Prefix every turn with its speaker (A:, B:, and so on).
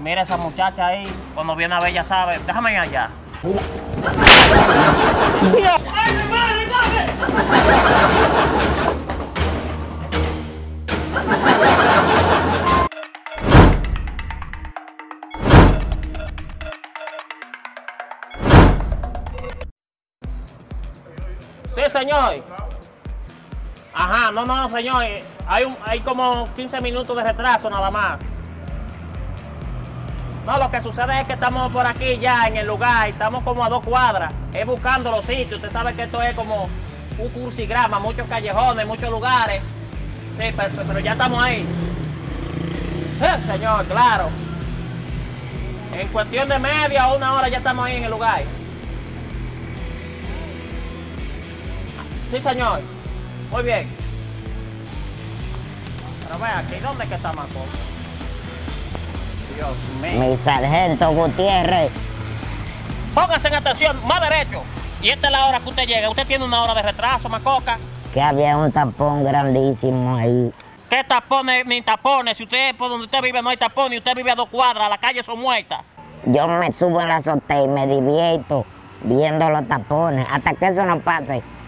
A: Mira esa muchacha ahí, cuando viene a ver ya sabe. Déjame ir allá. Sí, señor. Ajá, no, no, señor. Hay, un, hay como 15 minutos de retraso nada más. No, lo que sucede es que estamos por aquí ya en el lugar, estamos como a dos cuadras, es buscando los sitios. Usted sabe que esto es como un cursigrama, muchos callejones, muchos lugares. Sí, pero, ya estamos ahí. Sí, señor, claro. En cuestión de media o una hora ya estamos ahí en el lugar. Sí, señor. Muy bien. Pero vea aquí, ¿dónde que está Macoco? Dios mío.
B: Mi sargento Gutiérrez.
A: Pónganse en atención, más derecho. Y esta es la hora que usted llega. Usted tiene una hora de retraso, Macoca.
B: Que había un tapón grandísimo ahí.
A: ¿Qué tapones ni tapones? Si usted por donde usted vive no hay tapones y usted vive a dos cuadras, las calles son muertas.
B: Yo me subo en la azotea y me divierto viendo los tapones hasta que eso no pase.